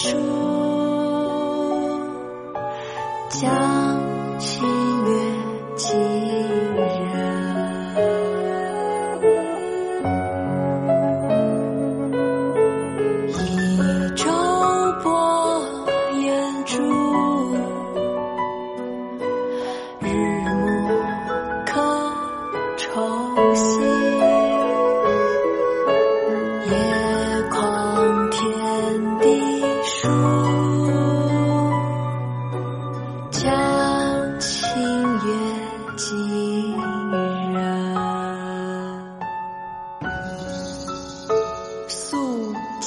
地疏，江清月近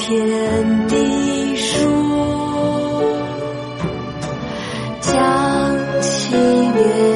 天地书，将其曰。